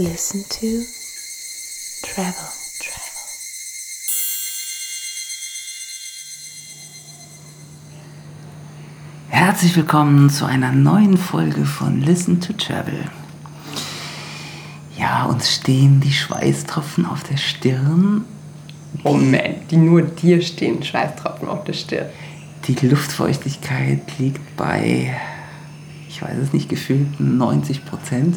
Listen to Travel. Travel. Herzlich willkommen zu einer neuen Folge von Listen to Travel. Ja, uns stehen die Schweißtropfen auf der Stirn. Moment, die nur dir stehen Schweißtropfen auf der Stirn. Die Luftfeuchtigkeit liegt bei, ich weiß es nicht, gefühlten 90 Prozent.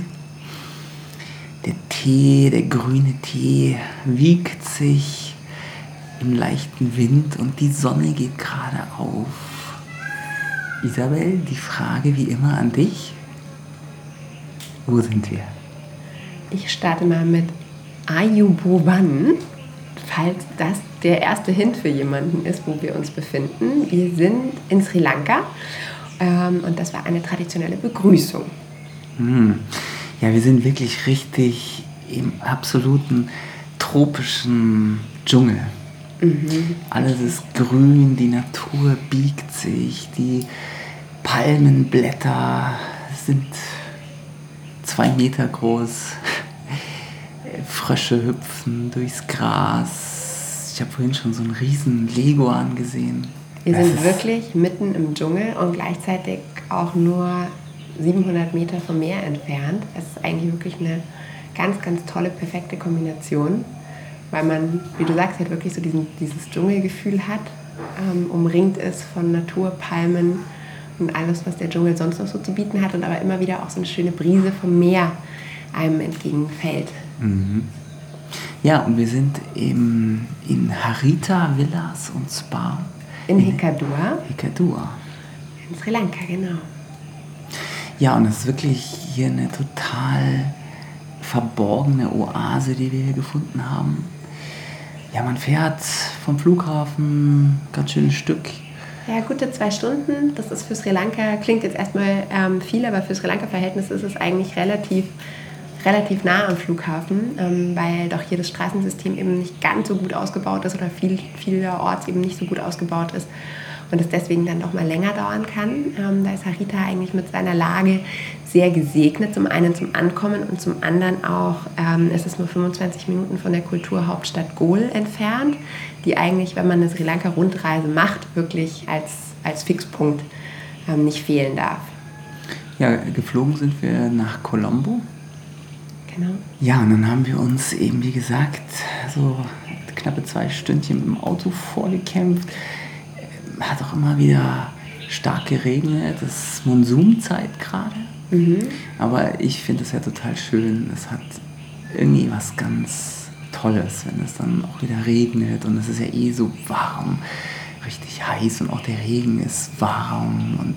Der Tee, der grüne Tee wiegt sich im leichten Wind und die Sonne geht gerade auf. Isabel, die Frage wie immer an dich. Wo sind wir? Ich starte mal mit Ayubovan, falls das der erste Hint für jemanden ist, wo wir uns befinden. Wir sind in Sri Lanka ähm, und das war eine traditionelle Begrüßung. Hm. Ja, wir sind wirklich richtig im absoluten tropischen Dschungel. Mhm. Alles ist grün, die Natur biegt sich, die Palmenblätter sind zwei Meter groß, Frösche hüpfen durchs Gras. Ich habe vorhin schon so einen riesen Lego angesehen. Wir Das sind wirklich mitten im Dschungel und gleichzeitig auch nur 700 Meter vom Meer entfernt. Es ist eigentlich wirklich eine ganz, ganz tolle, perfekte Kombination, weil man, wie du sagst, halt wirklich so diesen, dieses Dschungelgefühl hat, ähm, umringt ist von Natur, Palmen und alles, was der Dschungel sonst noch so zu bieten hat und aber immer wieder auch so eine schöne Brise vom Meer einem entgegenfällt. Ja, und wir sind im, in Harita Villas und Spa In Hikkadur, Hikkadur. in Sri Lanka, genau. Ja, und es ist wirklich hier eine total verborgene Oase, die wir hier gefunden haben. Ja, man fährt vom Flughafen ganz schön ein Stück. Ja, gute zwei Stunden. Das ist für Sri Lanka, klingt jetzt erstmal ähm, viel, aber für Sri Lanka-Verhältnisse ist es eigentlich relativ, relativ nah am Flughafen, ähm, weil doch hier das Straßensystem eben nicht ganz so gut ausgebaut ist oder viel, vielerorts eben nicht so gut ausgebaut ist und es deswegen dann doch mal länger dauern kann. Ähm, da ist Harita eigentlich mit seiner Lage sehr gesegnet, zum einen zum Ankommen und zum anderen auch, ähm, es ist nur 25 Minuten von der Kulturhauptstadt Gol entfernt, die eigentlich, wenn man eine Sri Lanka-Rundreise macht, wirklich als, als Fixpunkt ähm, nicht fehlen darf. Ja, geflogen sind wir nach Colombo. Genau. Ja, und dann haben wir uns eben, wie gesagt, so knappe zwei Stündchen mit dem Auto vorgekämpft. Hat auch immer wieder stark geregnet. Es ist Monsunzeit gerade. Aber ich finde es ja total schön. Es hat irgendwie was ganz Tolles, wenn es dann auch wieder regnet. Und es ist ja eh so warm, richtig heiß. Und auch der Regen ist warm. Und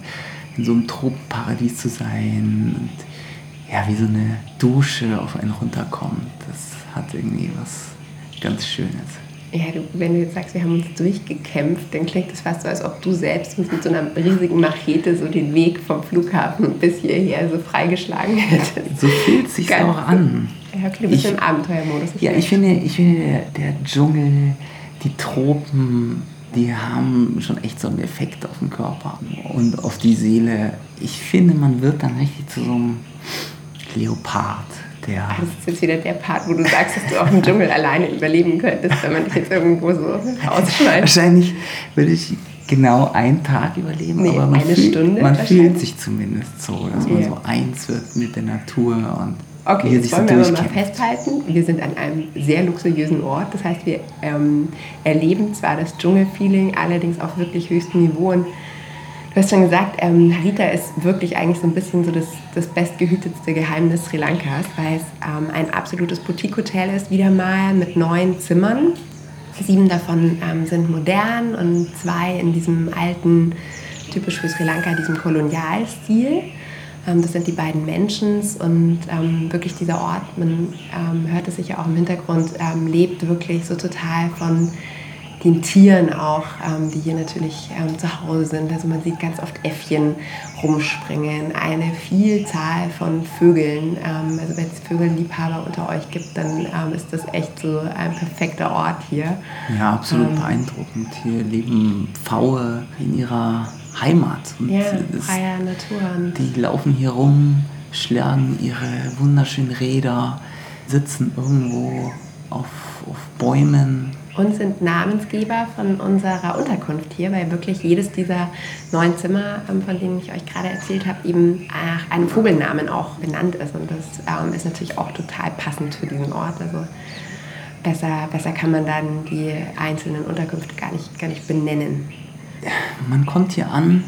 in so einem Tropenparadies zu sein. Und ja, wie so eine Dusche auf einen runterkommt. Das hat irgendwie was ganz Schönes. Ja, du, wenn du jetzt sagst, wir haben uns durchgekämpft, dann klingt es fast so, als ob du selbst mit so einer riesigen Machete so den Weg vom Flughafen bis hierher so freigeschlagen hättest. So fühlt es sich auch an. Ja, okay, du bist Ich- im Abenteuermodus. Ja, ich finde, ich finde der, der Dschungel, die Tropen, die haben schon echt so einen Effekt auf den Körper und auf die Seele. Ich finde, man wird dann richtig zu so einem Leopard, der Das ist jetzt wieder der Part, wo du sagst, dass du auch im Dschungel alleine überleben könntest, wenn man dich jetzt irgendwo so rausschmeißt. Wahrscheinlich würde ich genau einen Tag überleben, Nee, aber man, Stunde man fühlt sich zumindest so, dass man Ja. so eins wird mit der Natur und Okay, jetzt wollen wir aber mal festhalten, wir sind an einem sehr luxuriösen Ort. Das heißt, wir ähm, erleben zwar das Dschungelfeeling, allerdings auf wirklich höchstem Niveau. Und du hast schon gesagt, ähm, Harita ist wirklich eigentlich so ein bisschen so das, das bestgehütetste Geheimnis Sri Lankas, weil es ähm, ein absolutes Boutique-Hotel ist, wieder mal mit neun Zimmern. Sieben davon ähm, sind modern und zwei in diesem alten, typisch für Sri Lanka, diesem Kolonialstil. Ähm, das sind die beiden Mentions und ähm, wirklich dieser Ort, man ähm, hört es sicher auch im Hintergrund, lebt wirklich so total von den Tieren auch, ähm, die hier natürlich ähm, zu Hause sind. Also man sieht ganz oft Äffchen rumspringen, eine Vielzahl von Vögeln. Ähm, also wenn es Vögelliebhaber unter euch gibt, dann ähm, ist das echt so ein perfekter Ort hier. Ja, absolut Ähm. beeindruckend. Hier leben Pfaue in ihrer Heimat. Und Ja, freier Natur. Die laufen hier rum, schlagen ihre wunderschönen Räder, sitzen irgendwo auf, auf Bäumen. Und sind Namensgeber von unserer Unterkunft hier, weil wirklich jedes dieser neun Zimmer, ähm, von denen ich euch gerade erzählt habe, eben nach einem Vogelnamen auch benannt ist. Und das ähm, ist natürlich auch total passend für diesen Ort. Also besser, besser kann man dann die einzelnen Unterkünfte gar nicht, gar nicht benennen. Man kommt hier an,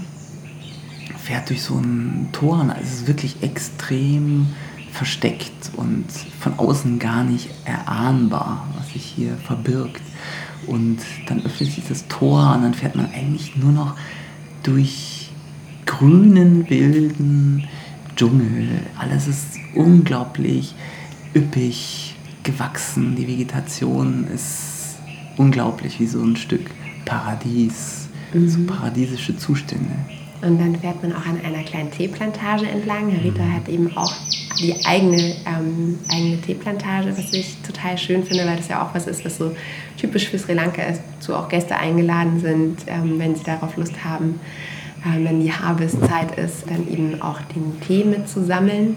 fährt durch so ein Tor und es ist wirklich extrem versteckt und von außen gar nicht erahnbar, sich hier verbirgt. Und dann öffnet sich das Tor und dann fährt man eigentlich nur noch durch grünen, wilden Dschungel. Alles ist unglaublich üppig gewachsen. Die Vegetation ist unglaublich wie so ein Stück Paradies, mhm. so paradiesische Zustände. Und dann fährt man auch an einer kleinen Teeplantage entlang. Rita mhm. hat eben auch die eigene, ähm, eigene Teeplantage, was ich total schön finde, weil das ja auch was ist, was so typisch für Sri Lanka ist, wozu auch Gäste eingeladen sind, ähm, wenn sie darauf Lust haben, ähm, wenn die Harvestzeit ist, dann eben auch den Tee mitzusammeln.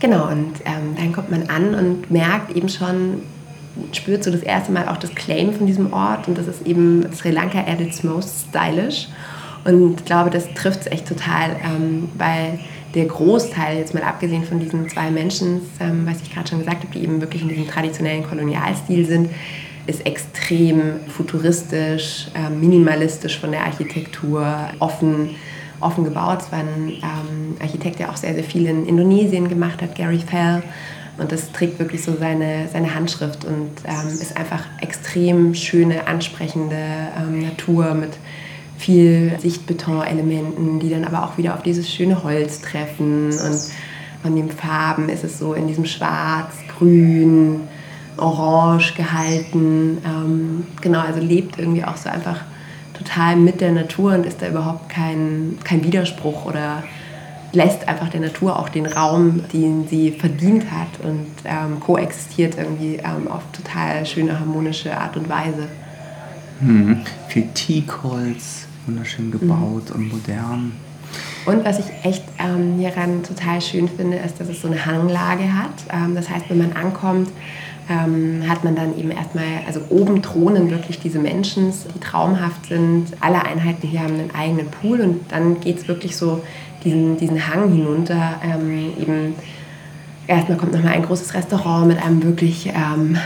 Genau, und ähm, dann kommt man an und merkt eben schon, spürt so das erste Mal auch das Claim von diesem Ort und das ist eben Sri Lanka at its most stylish. Und ich glaube, das trifft es echt total, ähm, weil der Großteil, jetzt mal abgesehen von diesen zwei Menschen, ähm, was ich gerade schon gesagt habe, die eben wirklich in diesem traditionellen Kolonialstil sind, ist extrem futuristisch, äh, minimalistisch von der Architektur, offen, offen gebaut. Es war ein ähm, Architekt, der auch sehr, sehr viel in Indonesien gemacht hat, Gary Fell. Und das trägt wirklich so seine, seine Handschrift und ähm, ist einfach extrem schöne, ansprechende ähm, Natur mit viel Sichtbetonelementen, die dann aber auch wieder auf dieses schöne Holz treffen. Und von den Farben ist es so in diesem Schwarz, Grün, Orange gehalten. Ähm, genau, also lebt irgendwie auch so einfach total mit der Natur und ist da überhaupt kein, kein Widerspruch oder lässt einfach der Natur auch den Raum, den sie verdient hat und ähm, koexistiert irgendwie ähm, auf total schöne, harmonische Art und Weise. Mhm. Viel Teakholz, wunderschön gebaut mhm. und modern. Und was ich echt ähm, hieran total schön finde, ist, dass es so eine Hanglage hat. Ähm, das heißt, wenn man ankommt, ähm, hat man dann eben erstmal, also oben thronen wirklich diese Menschen, die traumhaft sind. Alle Einheiten hier haben einen eigenen Pool und dann geht es wirklich so diesen, diesen Hang hinunter. Ähm, eben erstmal kommt nochmal ein großes Restaurant mit einem wirklich ähm,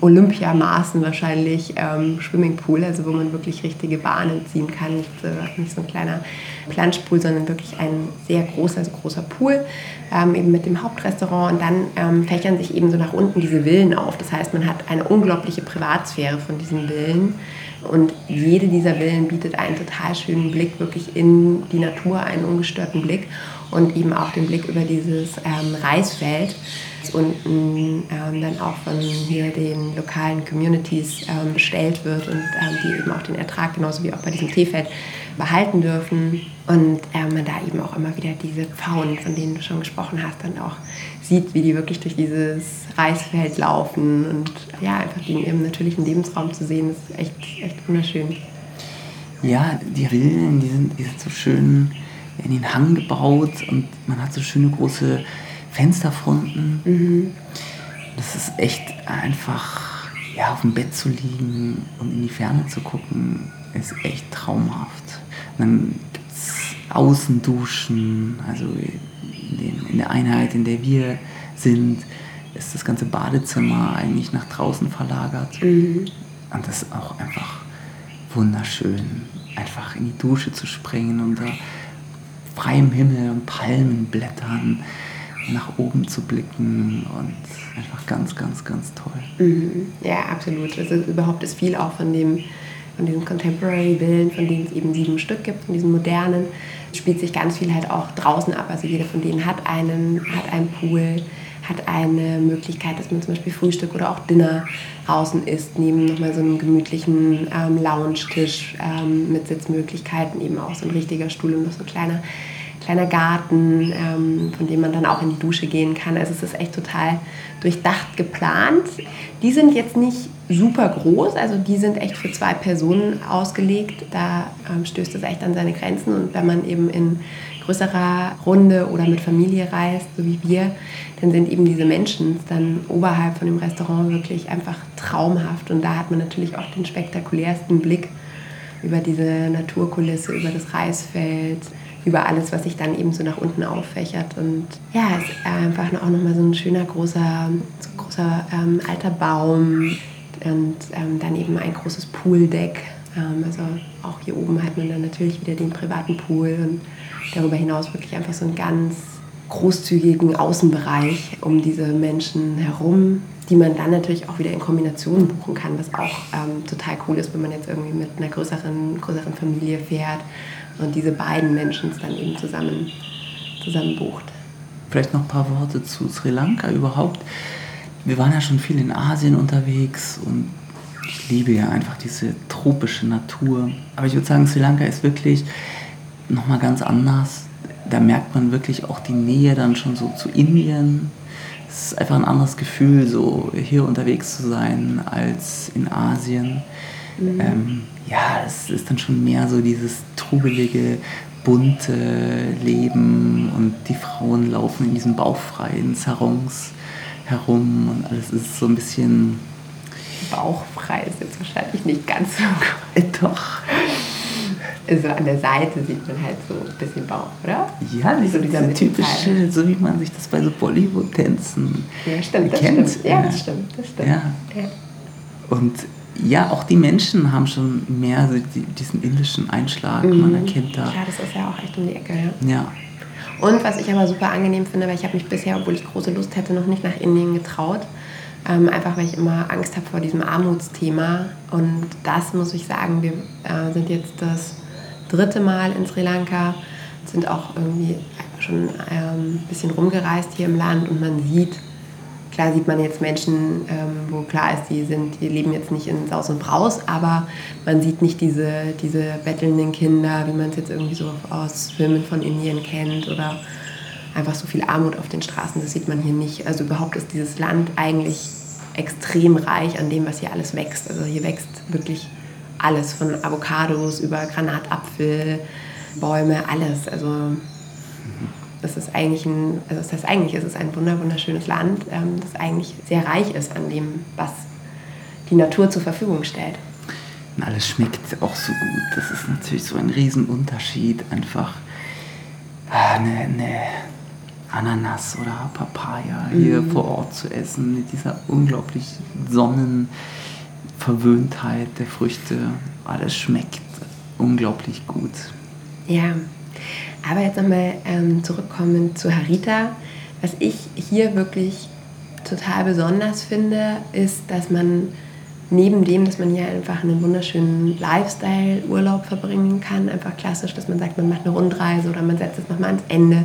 Olympiamaßen wahrscheinlich ähm, Swimmingpool, also wo man wirklich richtige Bahnen ziehen kann. Nicht, äh, nicht so ein kleiner Planschpool, sondern wirklich ein sehr großer, also großer Pool, ähm, eben mit dem Hauptrestaurant. Und dann ähm, fächern sich eben so nach unten diese Villen auf. Das heißt, man hat eine unglaubliche Privatsphäre von diesen Villen. Und jede dieser Villen bietet einen total schönen Blick wirklich in die Natur, einen ungestörten Blick und eben auch den Blick über dieses ähm, Reisfeld unten ähm, dann auch von hier den lokalen Communities ähm, bestellt wird und ähm, die eben auch den Ertrag genauso wie auch bei diesem Teefeld behalten dürfen und ähm, man da eben auch immer wieder diese Pfauen, von denen du schon gesprochen hast, dann auch sieht, wie die wirklich durch dieses Reisfeld laufen und ja, einfach den ihrem natürlichen Lebensraum zu sehen, ist echt, echt wunderschön. Ja, die Villen, die sind, die sind so schön in den Hang gebaut und man hat so schöne große Fensterfronten. Mhm. Das ist echt einfach, ja, auf dem Bett zu liegen und in die Ferne zu gucken, ist echt traumhaft. Und dann gibt es Außenduschen, also in, den, in der Einheit, in der wir sind, ist das ganze Badezimmer eigentlich nach draußen verlagert. Mhm. Und das ist auch einfach wunderschön, einfach in die Dusche zu springen unter freiem Himmel und Palmenblättern nach oben zu blicken und einfach ganz, ganz, ganz toll. Mhm. Ja, absolut. Also überhaupt ist viel auch von dem von diesen Contemporary Villen, von denen es eben sieben Stück gibt, von diesen modernen, spielt sich ganz viel halt auch draußen ab. Also jeder von denen hat einen, hat einen Pool, hat eine Möglichkeit, dass man zum Beispiel Frühstück oder auch Dinner draußen isst, neben nochmal so einem gemütlichen ähm, Lounge-Tisch ähm, mit Sitzmöglichkeiten, eben auch so ein richtiger Stuhl und noch so ein kleiner kleiner Garten, ähm, von dem man dann auch in die Dusche gehen kann. Also es ist echt total durchdacht geplant. Die sind jetzt nicht super groß, also die sind echt für zwei Personen ausgelegt. Da ähm, stößt es echt an seine Grenzen und wenn man eben in größerer Runde oder mit Familie reist, so wie wir, dann sind eben diese Menschen dann oberhalb von dem Restaurant wirklich einfach traumhaft. Und da hat man natürlich auch den spektakulärsten Blick über diese Naturkulisse, über das Reisfeld, über alles, was sich dann eben so nach unten auffächert. Und ja, es ist einfach auch nochmal so ein schöner, großer, so großer ähm, alter Baum und ähm, dann eben ein großes Pooldeck. Ähm, also auch hier oben hat man dann natürlich wieder den privaten Pool und darüber hinaus wirklich einfach so einen ganz großzügigen Außenbereich um diese Menschen herum, die man dann natürlich auch wieder in Kombination buchen kann, was auch ähm, total cool ist, wenn man jetzt irgendwie mit einer größeren, größeren Familie fährt und diese beiden Menschen dann eben zusammen, zusammen bucht. Vielleicht noch ein paar Worte zu Sri Lanka überhaupt. Wir waren ja schon viel in Asien unterwegs und ich liebe ja einfach diese tropische Natur. Aber ich würde sagen, Sri Lanka ist wirklich nochmal ganz anders. Da merkt man wirklich auch die Nähe dann schon so zu Indien. Es ist einfach ein anderes Gefühl, so hier unterwegs zu sein als in Asien. Mhm. Ähm, ja, es ist dann schon mehr so dieses trubelige, bunte Leben und die Frauen laufen in diesen bauchfreien Sarons herum und alles ist so ein bisschen. Bauchfrei ist jetzt wahrscheinlich nicht ganz so gut. Äh, doch. Also an der Seite sieht man halt so ein bisschen Bauch, oder? Ja, so dieser typische, so wie man sich das bei so Bollywood-Tänzen ja, stimmt, kennt. Stimmt. Ja, das stimmt, das stimmt. Ja. ja. Und ja, auch die Menschen haben schon mehr so diesen indischen Einschlag. Mhm. Man erkennt da. Ja, das ist ja auch echt um die Ecke. Ja. ja. Und was ich aber super angenehm finde, weil ich habe mich bisher, obwohl ich große Lust hätte, noch nicht nach Indien getraut. Ähm, einfach weil ich immer Angst habe vor diesem Armutsthema. Und das muss ich sagen, wir äh, sind jetzt das dritte Mal in Sri Lanka, sind auch irgendwie schon ähm, ein bisschen rumgereist hier im Land und man sieht, Klar sieht man jetzt Menschen, ähm, wo klar ist, die, sind, die leben jetzt nicht in Saus und Braus, aber man sieht nicht diese, diese bettelnden Kinder, wie man es jetzt irgendwie so aus Filmen von Indien kennt oder einfach so viel Armut auf den Straßen, das sieht man hier nicht. Also überhaupt ist dieses Land eigentlich extrem reich an dem, was hier alles wächst. Also hier wächst wirklich alles, von Avocados über Granatapfel, Bäume, alles. Also es ist eigentlich ein, also das heißt eigentlich ist es ein wunderschönes Land, ähm, das eigentlich sehr reich ist an dem, was die Natur zur Verfügung stellt. Und alles schmeckt auch so gut. Das ist natürlich so ein Riesenunterschied, einfach ah, eine, eine Ananas oder Papaya hier mm. vor Ort zu essen, mit dieser unglaublich Sonnenverwöhntheit der Früchte. Alles schmeckt unglaublich gut. Ja, aber jetzt nochmal ähm, zurückkommen zu Harita. Was ich hier wirklich total besonders finde, ist, dass man neben dem, dass man hier einfach einen wunderschönen Lifestyle-Urlaub verbringen kann, einfach klassisch, dass man sagt, man macht eine Rundreise oder man setzt es nochmal ans Ende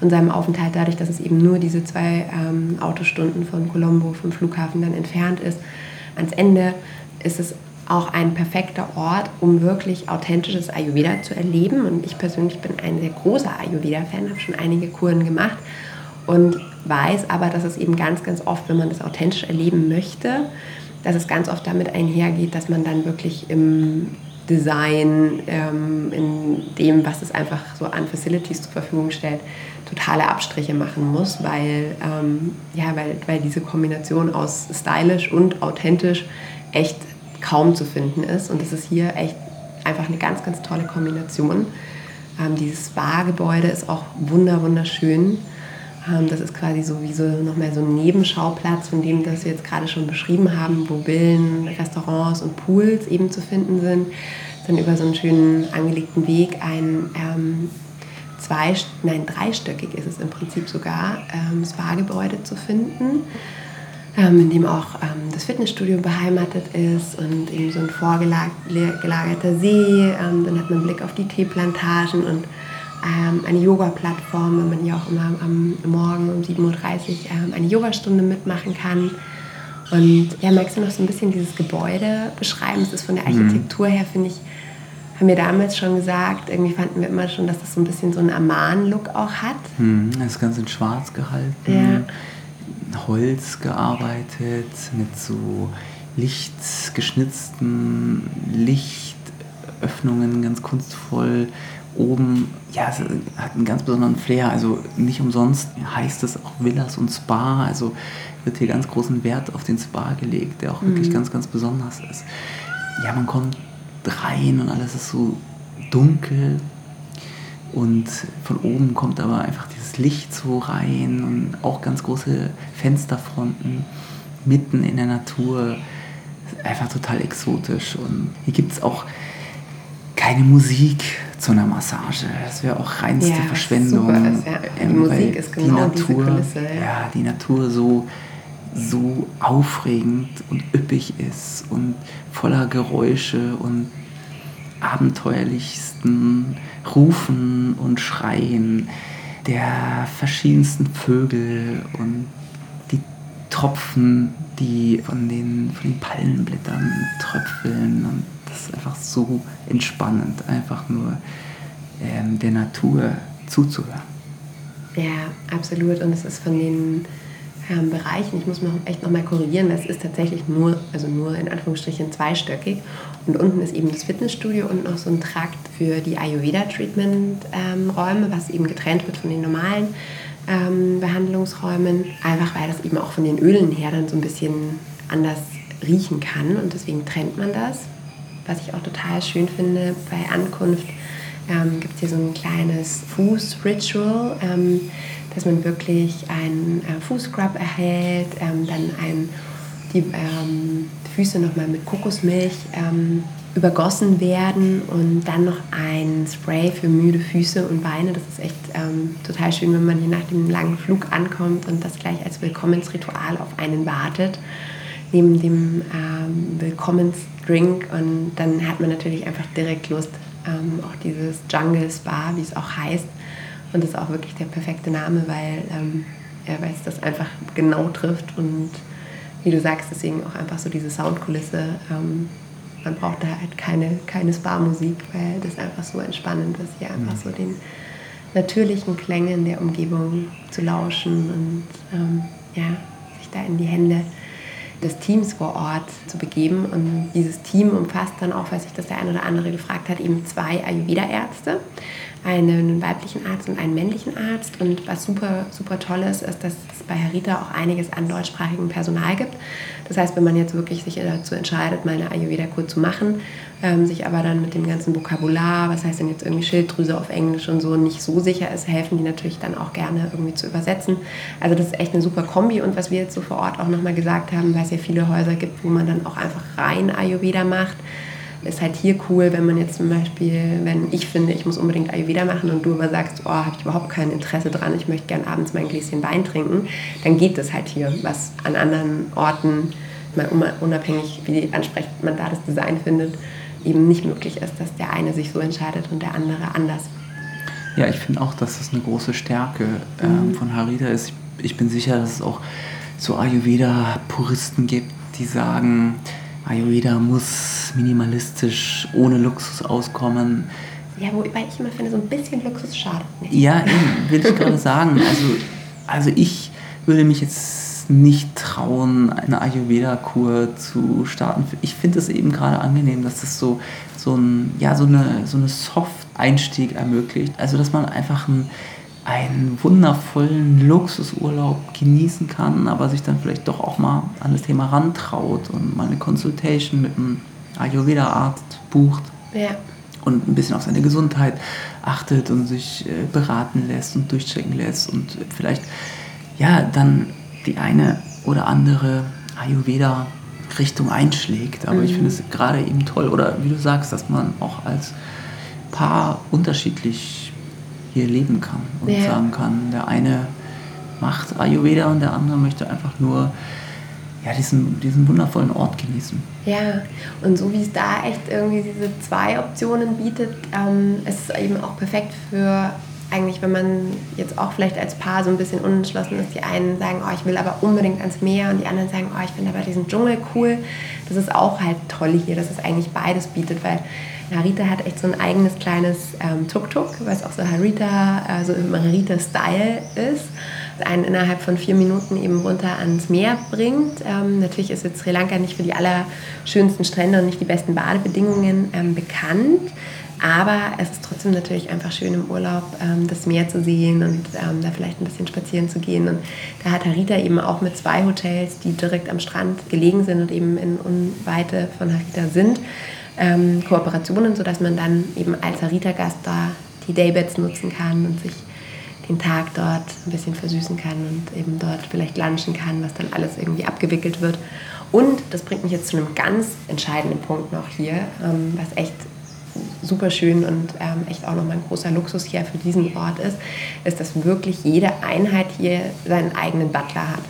von seinem Aufenthalt, dadurch, dass es eben nur diese zwei ähm, Autostunden von Colombo, vom Flughafen dann entfernt ist, ans Ende ist es auch ein perfekter Ort, um wirklich authentisches Ayurveda zu erleben. Und ich persönlich bin ein sehr großer Ayurveda-Fan, habe schon einige Kuren gemacht und weiß aber, dass es eben ganz, ganz oft, wenn man das authentisch erleben möchte, dass es ganz oft damit einhergeht, dass man dann wirklich im Design, ähm, in dem, was es einfach so an Facilities zur Verfügung stellt, totale Abstriche machen muss, weil, ähm, ja, weil, weil diese Kombination aus stylisch und authentisch echt kaum zu finden ist. Und das ist hier echt einfach eine ganz, ganz tolle Kombination. Ähm, dieses Spa-Gebäude ist auch wunder, wunderschön. Ähm, das ist quasi so wie so nochmal so ein Nebenschauplatz, von dem das wir jetzt gerade schon beschrieben haben, wo Villen, Restaurants und Pools eben zu finden sind. Dann über so einen schönen angelegten Weg ein ähm, zwei, nein, dreistöckig ist es im Prinzip sogar, ähm, Spa-Gebäude zu finden ähm, in dem auch ähm, das Fitnessstudio beheimatet ist und eben so ein vorgelagerter See. Ähm, dann hat man einen Blick auf die Teeplantagen und ähm, eine Yoga-Plattform, wo man ja auch immer am Morgen um 7.30 Uhr ähm, eine Yogastunde mitmachen kann. Und ja, magst du noch so ein bisschen dieses Gebäude beschreiben? Es ist von der mhm. Architektur her, finde ich, haben wir damals schon gesagt, irgendwie fanden wir immer schon, dass das so ein bisschen so einen Aman-Look auch hat. Mhm, das ist ganz in schwarz gehalten. Ja. Holz gearbeitet, mit so lichtgeschnitzten Lichtöffnungen, ganz kunstvoll oben, ja, es hat einen ganz besonderen Flair. Also nicht umsonst heißt es auch Villas und Spa. Also wird hier ganz großen Wert auf den Spa gelegt, der auch wirklich ganz, ganz besonders ist. Ja, man kommt rein und alles ist so dunkel und von oben kommt aber einfach dieses Licht so rein und auch ganz große Fensterfronten mitten in der Natur. Einfach total exotisch. Und hier gibt es auch keine Musik zu einer Massage. Das wäre auch reinste Ja, Verschwendung. ist, ja. Die Ähm, Musik ist genau die Natur, Kulisse, ja. ja, die Natur so, so aufregend und üppig ist und voller Geräusche und abenteuerlichsten Rufen und Schreien der verschiedensten Vögel und die Tropfen, die von den, von den Palmenblättern tröpfeln. Und das ist einfach so entspannend, einfach nur ähm, der Natur zuzuhören. Ja, absolut. Und es ist von den ähm, Bereichen, ich muss noch echt nochmal korrigieren, es ist tatsächlich nur, also nur in Anführungsstrichen zweistöckig. Und unten ist eben das Fitnessstudio und noch so ein Trakt für die Ayurveda-Treatment-Räume, was eben getrennt wird von den normalen ähm, Behandlungsräumen. Einfach weil das eben auch von den Ölen her dann so ein bisschen anders riechen kann. Und deswegen trennt man das. Was ich auch total schön finde bei Ankunft ähm, gibt es hier so ein kleines Fußritual, ähm, dass man wirklich einen äh, Fußscrub erhält, ähm, dann ein, die ähm, Füße nochmal mit Kokosmilch ähm, übergossen werden und dann noch ein Spray für müde Füße und Beine. Das ist echt ähm, total schön, wenn man hier nach dem langen Flug ankommt und das gleich als Willkommensritual auf einen wartet neben dem ähm, Willkommensdrink und dann hat man natürlich einfach direkt Lust, ähm, auch dieses Jungle Spa, wie es auch heißt. Und das ist auch wirklich der perfekte Name, weil ähm, er weiß, das einfach genau trifft und wie du sagst, deswegen auch einfach so diese Soundkulisse. Ähm, man braucht da halt keine, keine Spa-Musik, weil das einfach so entspannend ist, hier einfach so den natürlichen Klängen der Umgebung zu lauschen und ähm, ja, sich da in die Hände des Teams vor Ort zu begeben. Und dieses Team umfasst dann auch, weil sich das der eine oder andere gefragt hat, eben zwei Ayurveda-Ärzte, einen weiblichen Arzt und einen männlichen Arzt. Und was super, super toll ist, ist, dass bei Harita auch einiges an deutschsprachigem Personal gibt. Das heißt, wenn man jetzt wirklich sich dazu entscheidet, mal eine Ayurveda-Kur zu machen, ähm, sich aber dann mit dem ganzen Vokabular, was heißt denn jetzt irgendwie Schilddrüse auf Englisch und so, nicht so sicher ist, helfen die natürlich dann auch gerne irgendwie zu übersetzen. Also das ist echt eine super Kombi und was wir jetzt so vor Ort auch nochmal gesagt haben, weil es ja viele Häuser gibt, wo man dann auch einfach rein Ayurveda macht, ist halt hier cool, wenn man jetzt zum Beispiel, wenn ich finde, ich muss unbedingt Ayurveda machen und du aber sagst, oh, habe ich überhaupt kein Interesse dran, ich möchte gern abends mein Gläschen Wein trinken, dann geht das halt hier, was an anderen Orten, mal unabhängig, wie ansprechend man da das Design findet, eben nicht möglich ist, dass der eine sich so entscheidet und der andere anders. Ja, ich finde auch, dass das eine große Stärke ähm, von Harida ist. Ich, ich bin sicher, dass es auch so Ayurveda-Puristen gibt, die sagen, Ayurveda muss minimalistisch, ohne Luxus auskommen. Ja, wobei ich immer finde, so ein bisschen Luxus schadet nicht. Ja, eben, will ich gerade sagen. Also, also ich würde mich jetzt nicht trauen, eine Ayurveda-Kur zu starten. Ich finde es eben gerade angenehm, dass das so, so, ein, ja, so eine, so eine Soft-Einstieg ermöglicht. Also, dass man einfach ein, einen wundervollen Luxusurlaub genießen kann, aber sich dann vielleicht doch auch mal an das Thema rantraut und mal eine Consultation mit einem Ayurveda-Arzt bucht Ja. und ein bisschen auf seine Gesundheit achtet und sich äh, beraten lässt und durchchecken lässt und vielleicht ja dann die eine oder andere Ayurveda-Richtung einschlägt. Aber ich finde es gerade eben toll oder wie du sagst, dass man auch als Paar unterschiedlich hier leben kann und Ja. sagen kann, der eine macht Ayurveda und der andere möchte einfach nur ja, diesen, diesen wundervollen Ort genießen. Ja, und so wie es da echt irgendwie diese zwei Optionen bietet, ähm, ist es eben auch perfekt für eigentlich, wenn man jetzt auch vielleicht als Paar so ein bisschen unentschlossen ist. Die einen sagen, oh, ich will aber unbedingt ans Meer und die anderen sagen, oh, ich finde aber diesen Dschungel cool. Das ist auch halt toll hier, dass es eigentlich beides bietet, weil Narita hat echt so ein eigenes kleines ähm, Tuk-Tuk, was auch so Harita, also Margarita-Style ist einen innerhalb von vier Minuten eben runter ans Meer bringt. Ähm, natürlich ist jetzt Sri Lanka nicht für die allerschönsten Strände und nicht die besten Badebedingungen ähm, bekannt. Aber es ist trotzdem natürlich einfach schön im Urlaub ähm, das Meer zu sehen und ähm, da vielleicht ein bisschen spazieren zu gehen. Und da hat Harita eben auch mit zwei Hotels, die direkt am Strand gelegen sind und eben in Unweite von Harita sind, ähm, Kooperationen, sodass man dann eben als Harita-Gast da die Daybeds nutzen kann und sich den Tag dort ein bisschen versüßen kann und eben dort vielleicht lunchen kann, was dann alles irgendwie abgewickelt wird. Und das bringt mich jetzt zu einem ganz entscheidenden Punkt noch hier, ähm, was echt super schön und ähm, echt auch nochmal ein großer Luxus hier für diesen Ort ist, ist, dass wirklich jede Einheit hier seinen eigenen Butler hat.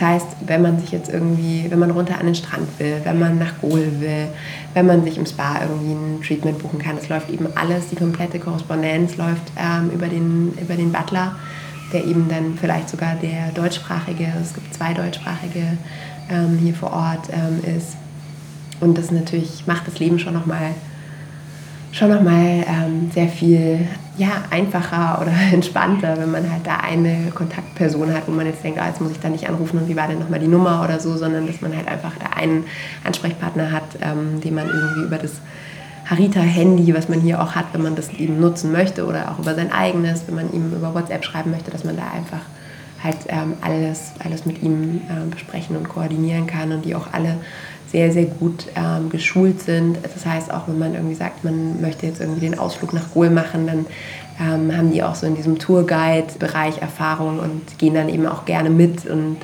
Das heißt, wenn man sich jetzt irgendwie, wenn man runter an den Strand will, wenn man nach Gohl will, wenn man sich im Spa irgendwie ein Treatment buchen kann, es läuft eben alles, die komplette Korrespondenz läuft ähm, über, den, über den Butler, der eben dann vielleicht sogar der deutschsprachige, es gibt zwei deutschsprachige ähm, hier vor Ort ähm, ist. Und das natürlich macht das Leben schon nochmal schon nochmal ähm, sehr viel ja, einfacher oder entspannter, wenn man halt da eine Kontaktperson hat, wo man jetzt denkt, ah, jetzt muss ich da nicht anrufen und wie war denn nochmal die Nummer oder so, sondern dass man halt einfach da einen Ansprechpartner hat, ähm, den man irgendwie über das Harita-Handy, was man hier auch hat, wenn man das eben nutzen möchte oder auch über sein eigenes, wenn man ihm über WhatsApp schreiben möchte, dass man da einfach halt ähm, alles, alles mit ihm äh, besprechen und koordinieren kann und die auch alle sehr, sehr gut ähm, geschult sind. Das heißt, auch wenn man irgendwie sagt, man möchte jetzt irgendwie den Ausflug nach Gohl machen, dann ähm, haben die auch so in diesem Tourguide-Bereich Erfahrung und gehen dann eben auch gerne mit. Und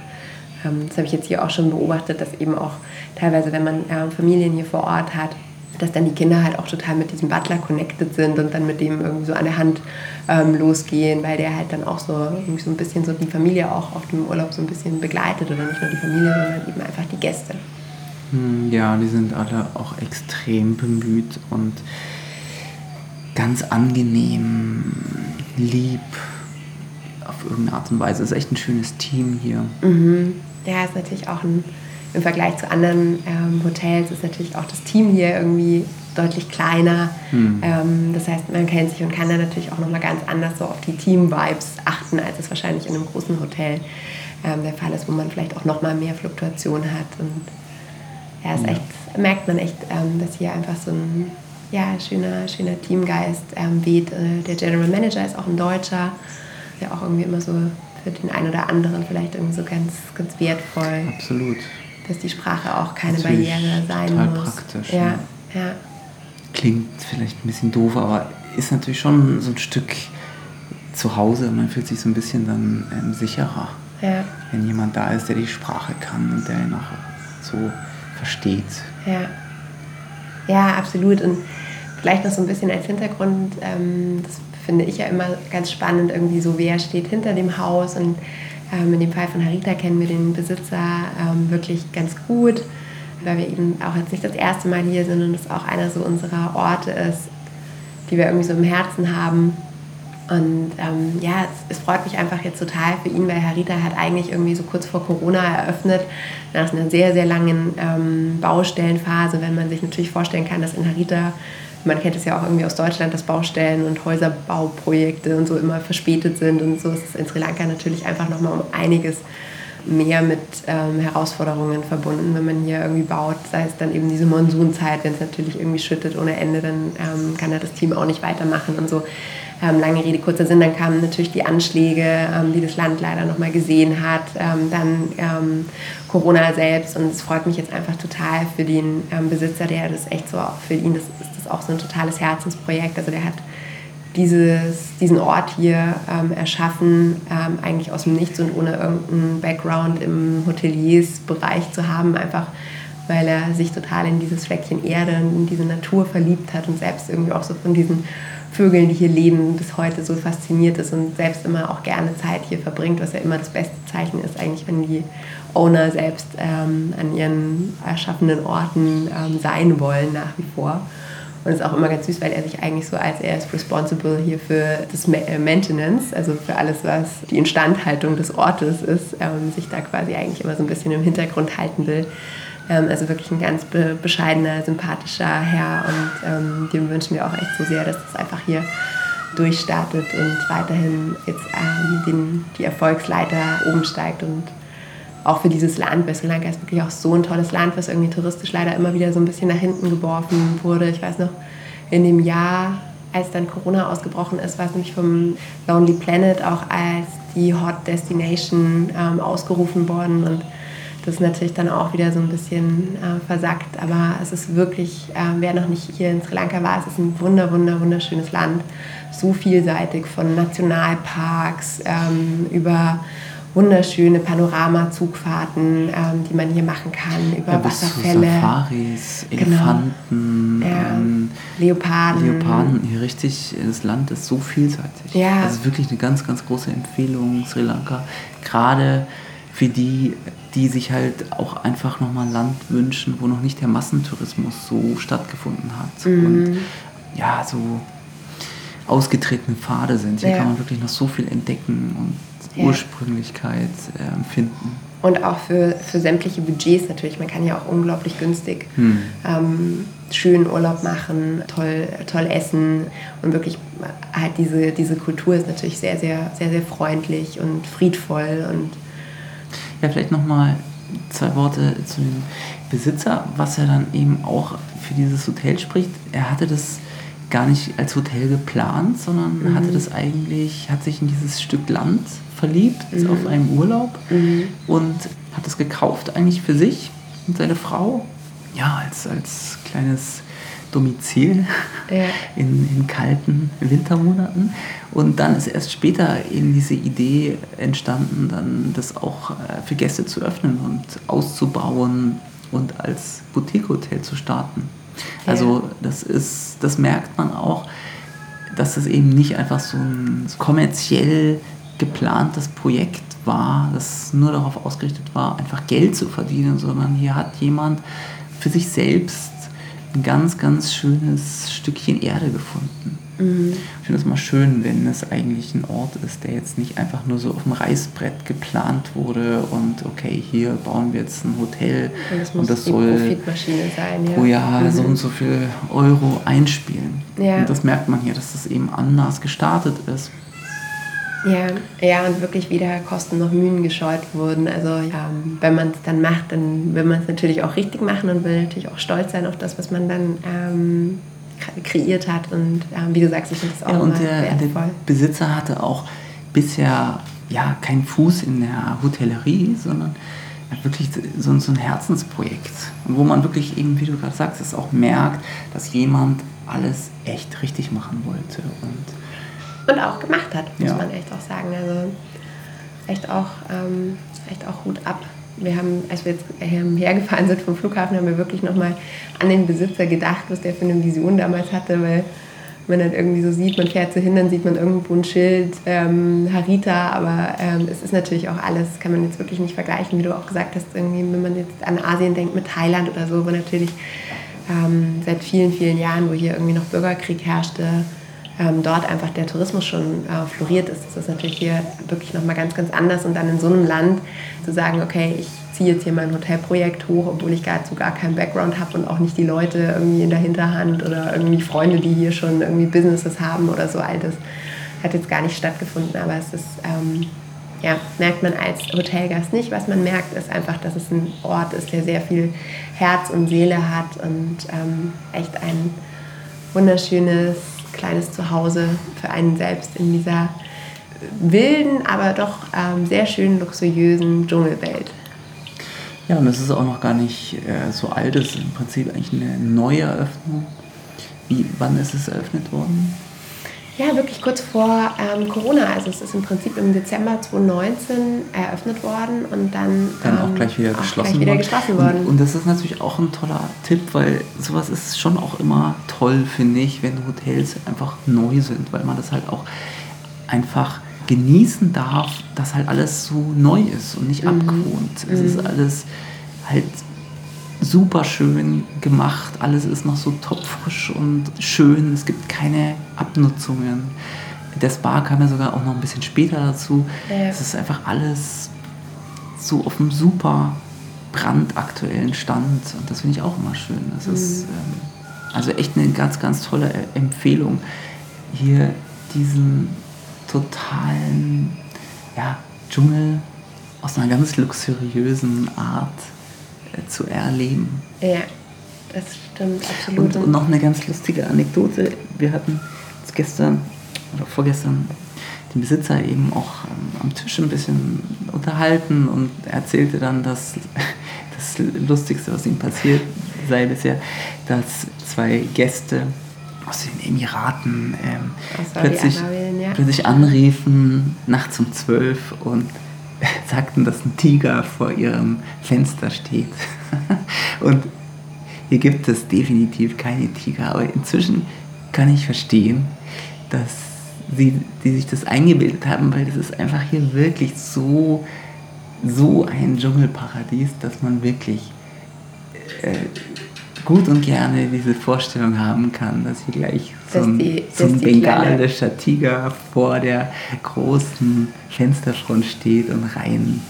ähm, das habe ich jetzt hier auch schon beobachtet, dass eben auch teilweise, wenn man äh, Familien hier vor Ort hat, dass dann die Kinder halt auch total mit diesem Butler connected sind und dann mit dem irgendwie so an der Hand ähm, losgehen, weil der halt dann auch so, irgendwie so ein bisschen so die Familie auch auf dem Urlaub so ein bisschen begleitet oder nicht nur die Familie, sondern eben einfach die Gäste. Hm, ja, die sind alle auch extrem bemüht und ganz angenehm, lieb auf irgendeine Art und Weise. Es ist echt ein schönes Team hier. Mhm. Ja, ist natürlich auch ein, im Vergleich zu anderen ähm, Hotels ist natürlich auch das Team hier irgendwie deutlich kleiner. Mhm. Ähm, das heißt, man kennt sich und kann dann natürlich auch nochmal ganz anders so auf die Team-Vibes achten, als es wahrscheinlich in einem großen Hotel ähm, der Fall ist, wo man vielleicht auch nochmal mehr Fluktuation hat und ja, ist echt, merkt man echt, ähm, dass hier einfach so ein ja, schöner, schöner Teamgeist ähm, weht. Äh, der General Manager ist auch ein Deutscher, der auch irgendwie immer so für den einen oder anderen vielleicht irgendwie so ganz, ganz wertvoll. Absolut. Dass die Sprache auch keine Natürlich Barriere sein total muss. praktisch. Ja, ja. ja. Klingt vielleicht ein bisschen doof, aber ist natürlich schon so ein Stück zu Hause. Man fühlt sich so ein bisschen dann ähm, sicherer. Ja. Wenn jemand da ist, der die Sprache kann und der ihn auch so versteht. Ja. ja, absolut. Und vielleicht noch so ein bisschen als Hintergrund, ähm, das finde ich ja immer ganz spannend, irgendwie so, wer steht hinter dem Haus. Und ähm, in dem Fall von Harita kennen wir den Besitzer ähm, wirklich ganz gut, weil wir eben auch jetzt nicht das erste Mal hier sind und es auch einer so unserer Orte ist, die wir irgendwie so im Herzen haben. Und ähm, ja, es, es, freut mich einfach jetzt total für ihn, weil Harita hat eigentlich irgendwie so kurz vor Corona eröffnet, nach einer sehr, sehr langen ähm, Baustellenphase, wenn man sich natürlich vorstellen kann, dass in Harita, man kennt es ja auch irgendwie aus Deutschland, dass Baustellen und Häuserbauprojekte und so immer verspätet sind und so ist es in Sri Lanka natürlich einfach nochmal um einiges mehr mit ähm, Herausforderungen verbunden, wenn man hier irgendwie baut, sei es dann eben diese Monsunzeit, wenn es natürlich irgendwie schüttet ohne Ende, dann ähm, kann da das Team auch nicht weitermachen und so. Ähm, lange Rede, kurzer Sinn, dann kamen natürlich die Anschläge, ähm, die das Land leider nochmal gesehen hat, ähm, dann ähm, Corona selbst. Und es freut mich jetzt einfach total für den ähm, Besitzer, der das echt so, für ihn das, ist das auch so ein totales Herzensprojekt, also der hat dieses, diesen Ort hier ähm, erschaffen, eigentlich aus dem Nichts und ohne irgendeinen Background im Hoteliersbereich zu haben, einfach weil er sich total in dieses Fleckchen Erde und in diese Natur verliebt hat und selbst irgendwie auch so von diesen Vögeln, die hier leben, bis heute so fasziniert ist und selbst immer auch gerne Zeit hier verbringt, was ja immer das beste Zeichen ist, eigentlich, wenn die Owner selbst ähm, an ihren erschaffenen Orten ähm, sein wollen, nach wie vor. Und es ist auch immer ganz süß, weil er sich eigentlich so als er ist responsible hier für das äh, Maintenance, also für alles, was die Instandhaltung des Ortes ist, ähm, sich da quasi eigentlich immer so ein bisschen im Hintergrund halten will. Ähm, also wirklich ein ganz be bescheidener, sympathischer Herr und ähm, dem wünschen wir auch echt so sehr, dass das einfach hier durchstartet und weiterhin jetzt ähm, den, die Erfolgsleiter oben steigt und auch für dieses Land, weil Sri Lanka ist wirklich auch so ein tolles Land, was irgendwie touristisch leider immer wieder so ein bisschen nach hinten geworfen wurde. Ich weiß noch, in dem Jahr, als dann Corona ausgebrochen ist, war es nämlich vom Lonely Planet auch als die Hot Destination ähm, ausgerufen worden und das ist natürlich dann auch wieder so ein bisschen äh, versackt, aber es ist wirklich, äh, wer noch nicht hier in Sri Lanka war, es ist ein wunder, wunder, wunderschönes Land. So vielseitig von Nationalparks ähm, über wunderschöne Panoramazugfahrten, ähm, die man hier machen kann, über Ja, bis zu Wasserfälle. Safaris, Genau. Elefanten, Ja, ähm, Leoparden. Leoparden. Hier richtig, das Land ist so vielseitig. Ja. Das ist wirklich eine ganz, ganz große Empfehlung, Sri Lanka. Gerade für die, die sich halt auch einfach nochmal Land wünschen, wo noch nicht der Massentourismus so stattgefunden hat. Mhm. Und ja, so ausgetretene Pfade sind. Hier Ja. kann man wirklich noch so viel entdecken und Ja. Ursprünglichkeit ähm, finden. Und auch für, für sämtliche Budgets natürlich. Man kann ja auch unglaublich günstig Hm. ähm, schönen Urlaub machen, toll, toll essen und wirklich halt diese, diese Kultur ist natürlich sehr, sehr, sehr, sehr freundlich und friedvoll und Ja, vielleicht nochmal zwei Worte zu dem Besitzer, was er dann eben auch für dieses Hotel spricht. Er hatte das gar nicht als Hotel geplant, sondern hatte das eigentlich, hat sich in dieses Stück Land verliebt auf einem Urlaub und hat es gekauft eigentlich für sich und seine Frau. Ja, als, als kleines Domizil Ja. in, in kalten Wintermonaten. Und dann ist erst später eben diese Idee entstanden, dann das auch äh, für Gäste zu öffnen und auszubauen und als Boutique-Hotel zu starten. Ja. Also das ist, das merkt man auch, dass es eben nicht einfach so ein kommerziell geplantes Projekt war, das nur darauf ausgerichtet war, einfach Geld zu verdienen, sondern hier hat jemand für sich selbst ein ganz, ganz schönes Stückchen Erde gefunden. Ich finde es mal schön, wenn es eigentlich ein Ort ist, der jetzt nicht einfach nur so auf dem Reißbrett geplant wurde und okay, hier bauen wir jetzt ein Hotel Und das muss und das soll Profitmaschine sein. Ja. pro Jahr Mhm. so und so viel Euro einspielen. Ja. Und das merkt man hier, dass das eben anders gestartet ist. Ja, ja, und wirklich weder Kosten noch Mühen gescheut wurden. Also ähm, wenn man es dann macht, dann will man es natürlich auch richtig machen und will natürlich auch stolz sein auf das, was man dann ähm, kre- kreiert hat. Und ähm, wie du sagst, ich finde das auch Ja, und der, der wertvoll. Besitzer hatte auch bisher ja keinen Fuß in der Hotellerie, sondern er wirklich so, so ein Herzensprojekt, wo man wirklich eben, wie du gerade sagst, es auch merkt, dass jemand alles echt richtig machen wollte. Und Und auch gemacht hat, muss Ja. man echt auch sagen. Also echt auch, ähm, echt auch Hut ab. Wir haben, als wir jetzt hergefahren sind vom Flughafen, haben wir wirklich nochmal an den Besitzer gedacht, was der für eine Vision damals hatte, weil man dann irgendwie so sieht, man fährt so hin, dann sieht man irgendwo ein Schild, ähm, Harita, aber ähm, es ist natürlich auch alles, kann man jetzt wirklich nicht vergleichen, wie du auch gesagt hast, irgendwie, wenn man jetzt an Asien denkt mit Thailand oder so, wo natürlich ähm, seit vielen, vielen Jahren, wo hier irgendwie noch Bürgerkrieg herrschte, ähm, dort einfach der Tourismus schon äh, floriert ist. Das ist natürlich hier wirklich nochmal ganz, ganz anders. Und dann in so einem Land zu sagen, okay, ich ziehe jetzt hier mein Hotelprojekt hoch, obwohl ich dazu gar keinen Background habe und auch nicht die Leute irgendwie in der Hinterhand oder irgendwie Freunde, die hier schon irgendwie Businesses haben oder so all das hat jetzt gar nicht stattgefunden. Aber es ist, ähm, ja, merkt man als Hotelgast nicht. Was man merkt, ist einfach, dass es ein Ort ist, der sehr viel Herz und Seele hat und ähm, echt ein wunderschönes kleines Zuhause für einen selbst in dieser wilden, aber doch ähm, sehr schön luxuriösen Dschungelwelt. ja, und es ist auch noch gar nicht äh, so alt, es ist im Prinzip eigentlich eine neue Eröffnung. Wie, wann ist es eröffnet worden? Ja, wirklich kurz vor ähm, Corona. Also es ist im Prinzip im Dezember 2019 eröffnet worden und dann, dann auch ähm, gleich wieder auch geschlossen gleich wieder worden. geschlossen worden. Und, und das ist natürlich auch ein toller Tipp, weil sowas ist schon auch immer toll, finde ich, wenn Hotels einfach neu sind, weil man das halt auch einfach genießen darf, dass halt alles so neu ist und nicht Mhm. abgewohnt. Es ist alles halt super schön gemacht, alles ist noch so topfrisch und schön, es gibt keine Abnutzungen. Der Spa kam ja sogar auch noch ein bisschen später dazu. Ja. Es ist einfach alles so auf einem super brandaktuellen Stand und das finde ich auch immer schön. Das ist ähm, also echt eine ganz, ganz tolle E- Empfehlung, hier diesen totalen ja, Dschungel aus einer ganz luxuriösen Art zu erleben. Ja, das stimmt, Und, absolut. und noch eine ganz lustige Anekdote. Wir hatten uns gestern oder vorgestern den Besitzer eben auch ähm, am Tisch ein bisschen unterhalten und er erzählte dann, dass das Lustigste, was ihm passiert sei bisher, dass zwei Gäste aus den Emiraten ähm, plötzlich, Saudi-Arabien, ja. plötzlich anriefen, nachts um zwölf und sagten, dass ein Tiger vor ihrem Fenster steht. und hier gibt es definitiv keine Tiger, aber inzwischen kann ich verstehen, dass sie die sich das eingebildet haben, weil das ist einfach hier wirklich so, so ein Dschungelparadies, dass man wirklich äh, gut und gerne diese Vorstellung haben kann, dass hier gleich so ein, die- so ein kleine- bengalischer Tiger vor der großen Fensterfront steht und rein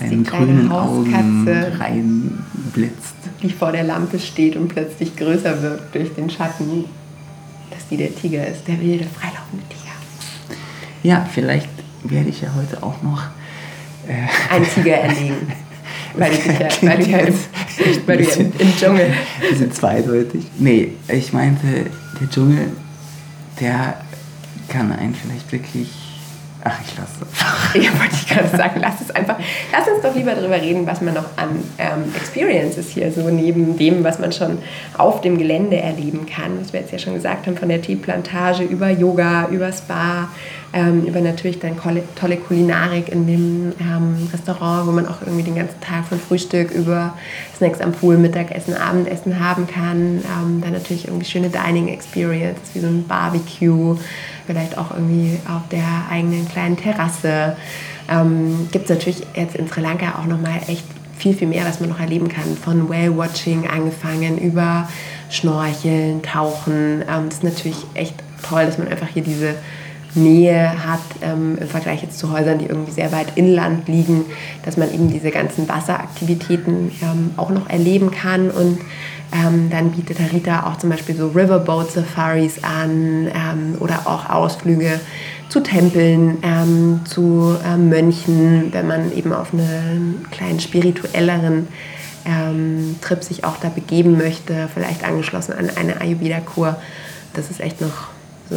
seinen grünen Augen rein blitzt. die vor der Lampe steht und plötzlich größer wird durch den Schatten, dass die der Tiger ist, der wilde, freilaufende Tiger. Ja, vielleicht werde ich ja heute auch noch äh, Einen Tiger erlegen. Weil du, ja, weil du ja, im, weil du ja im, im Dschungel. ein bisschen zweideutig. Nee, ich meinte, der Dschungel, der kann einen vielleicht wirklich. Ach, ich lasse es. Ja, wollte ich gerade sagen, lass es einfach. Lass uns doch lieber darüber reden, was man noch an ähm, Experiences hier so neben dem, was man schon auf dem Gelände erleben kann. Was wir jetzt ja schon gesagt haben, von der Teeplantage über Yoga, über Spa, ähm, über natürlich dann tolle Kulinarik in dem ähm, Restaurant, wo man auch irgendwie den ganzen Tag von Frühstück über Snacks am Pool, Mittagessen, Abendessen haben kann. Ähm, dann natürlich irgendwie schöne Dining Experience, wie so ein Barbecue, vielleicht auch irgendwie auf der eigenen kleinen Terrasse. Ähm, Gibt es natürlich jetzt in Sri Lanka auch nochmal echt viel, viel mehr, was man noch erleben kann. Von Whale-Watching angefangen über Schnorcheln, Tauchen. Ähm, das ist natürlich echt toll, dass man einfach hier diese Nähe hat ähm, im Vergleich jetzt zu Häusern, die irgendwie sehr weit inland liegen, dass man eben diese ganzen Wasseraktivitäten ähm, auch noch erleben kann und ähm, dann bietet Harita auch zum Beispiel so Riverboat Safaris an ähm, oder auch Ausflüge zu Tempeln, ähm, zu ähm, Mönchen, wenn man eben auf einen kleinen spirituelleren ähm, Trip sich auch da begeben möchte, vielleicht angeschlossen an eine Ayurveda-Kur. Das ist echt noch so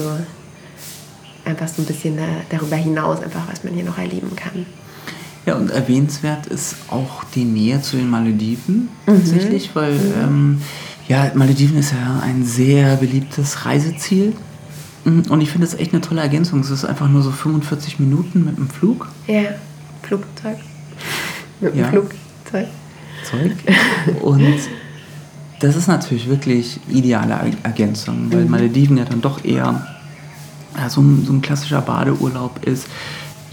einfach so ein bisschen da, darüber hinaus, einfach was man hier noch erleben kann. Ja, und erwähnenswert ist auch die Nähe zu den Malediven tatsächlich, weil ähm, ja, Malediven ist ja ein sehr beliebtes Reiseziel. Mm, Und ich finde es echt eine tolle Ergänzung. Es ist einfach nur so 45 Minuten mit dem Flug. Ja, Flugzeug. Mit dem Ja. Flugzeug. Zeug. Und das ist natürlich wirklich ideale Er- Ergänzung, weil Malediven ja dann doch eher ja, so, ein, so ein klassischer Badeurlaub ist,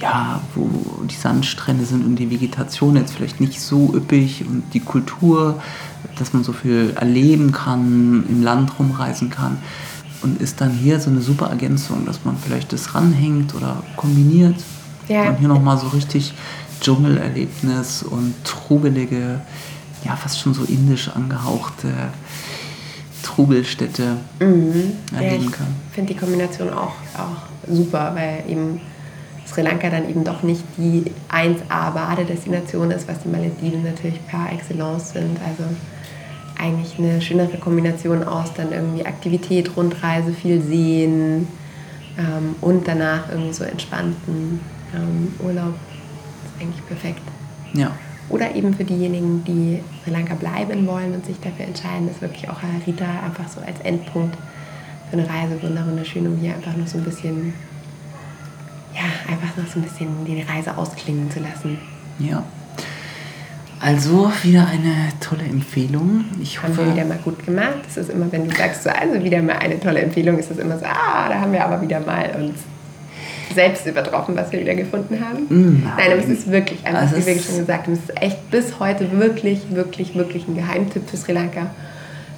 ja, wo die Sandstrände sind und die Vegetation jetzt vielleicht nicht so üppig und die Kultur, dass man so viel erleben kann, im Land rumreisen kann. Und ist dann hier so eine super Ergänzung, dass man vielleicht das ranhängt oder kombiniert. Ja. Und hier nochmal so richtig Dschungelerlebnis und trubelige, ja fast schon so indisch angehauchte Trubelstädte Mhm. Ja, erleben ich kann. finde die Kombination auch, auch super, weil eben Sri Lanka dann eben doch nicht die 1A-Badedestination ist, was die Malediven natürlich par excellence sind. Also eigentlich eine schönere Kombination aus dann irgendwie Aktivität, Rundreise, viel sehen ähm, und danach irgendwie so entspannten ähm, Urlaub. ist eigentlich perfekt. Ja. Oder eben für diejenigen, die Sri Lanka bleiben wollen und sich dafür entscheiden, ist wirklich auch Harita einfach so als Endpunkt für eine Reise wunder- wunderschön, um hier einfach noch so ein bisschen, ja, einfach noch so ein bisschen die Reise ausklingen zu lassen. Ja. Also wieder eine tolle Empfehlung. Ich Haben wir wieder hoffe, mal gut gemacht. Das ist immer, wenn du sagst, so, also wieder mal eine tolle Empfehlung, ist das immer so, ah, da haben wir aber wieder mal uns selbst übertroffen, was wir wieder gefunden haben. Nein. Nein, aber es ist wirklich, einfach, Also wie wir schon gesagt haben, es ist echt bis heute wirklich, wirklich, wirklich ein Geheimtipp für Sri Lanka.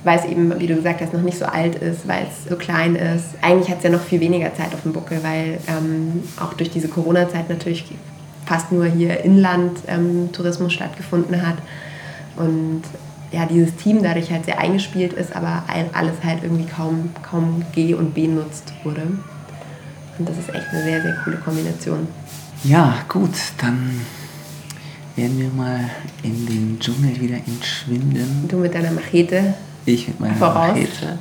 Weil es eben, wie du gesagt hast, noch nicht so alt ist, weil es so klein ist. Eigentlich hat es ja noch viel weniger Zeit auf dem Buckel, weil ähm, auch durch diese Corona-Zeit natürlich fast nur hier Inland ähm, stattgefunden hat. Und ja, dieses Team dadurch halt sehr eingespielt ist, aber all- alles halt irgendwie kaum, kaum G und B nutzt wurde. Und das ist echt eine sehr, sehr coole Kombination. ja gut, dann werden wir mal in den Dschungel wieder entschwinden. Du mit deiner Machete Ich mit meiner Voraus. Machete.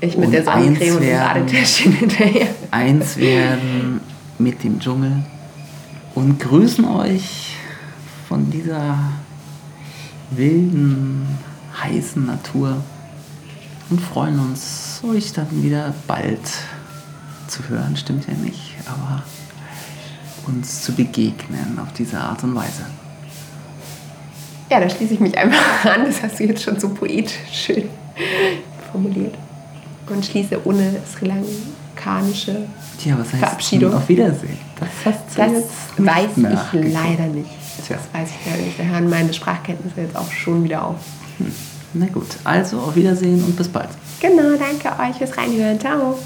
Ich mit Und der Sonnencreme und dem Radetäschchen hinterher. Eins werden mit dem Dschungel und grüßen euch von dieser wilden, heißen Natur und freuen uns, euch dann wieder bald zu hören. Stimmt ja nicht, aber uns zu begegnen auf diese Art und Weise. Ja, da schließe ich mich einfach an. Das hast du jetzt schon so poetisch schön formuliert. Und schließe ohne sri lankanische. Tja, was heißt Verabschiedung. Auf Wiedersehen? Das du Das weiß ich leider nicht. Tja. Das weiß ich leider nicht. Da hören meine Sprachkenntnisse jetzt auch schon wieder auf. Na gut, also auf Wiedersehen und bis bald. Genau, danke euch fürs Reinhören. Ciao.